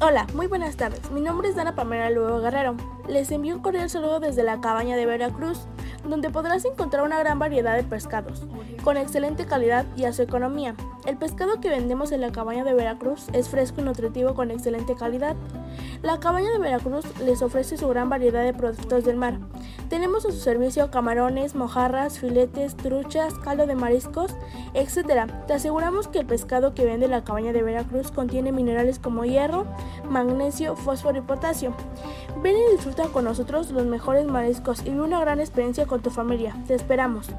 Hola, muy buenas tardes. Mi nombre es Dana Pamela Luego Guerrero. Les envío un cordial saludo desde la cabaña de Veracruz, donde podrás encontrar una gran variedad de pescados, con excelente calidad y a su economía. El pescado que vendemos en la cabaña de Veracruz es fresco y nutritivo con excelente calidad. La cabaña de Veracruz les ofrece su gran variedad de productos del mar. Tenemos a su servicio camarones, mojarras, filetes, truchas, caldo de mariscos, etc. Te aseguramos que el pescado que vende la cabaña de Veracruz contiene minerales como hierro, magnesio, fósforo y potasio. Ven y disfruta con nosotros los mejores mariscos y una gran experiencia con tu familia. Te esperamos.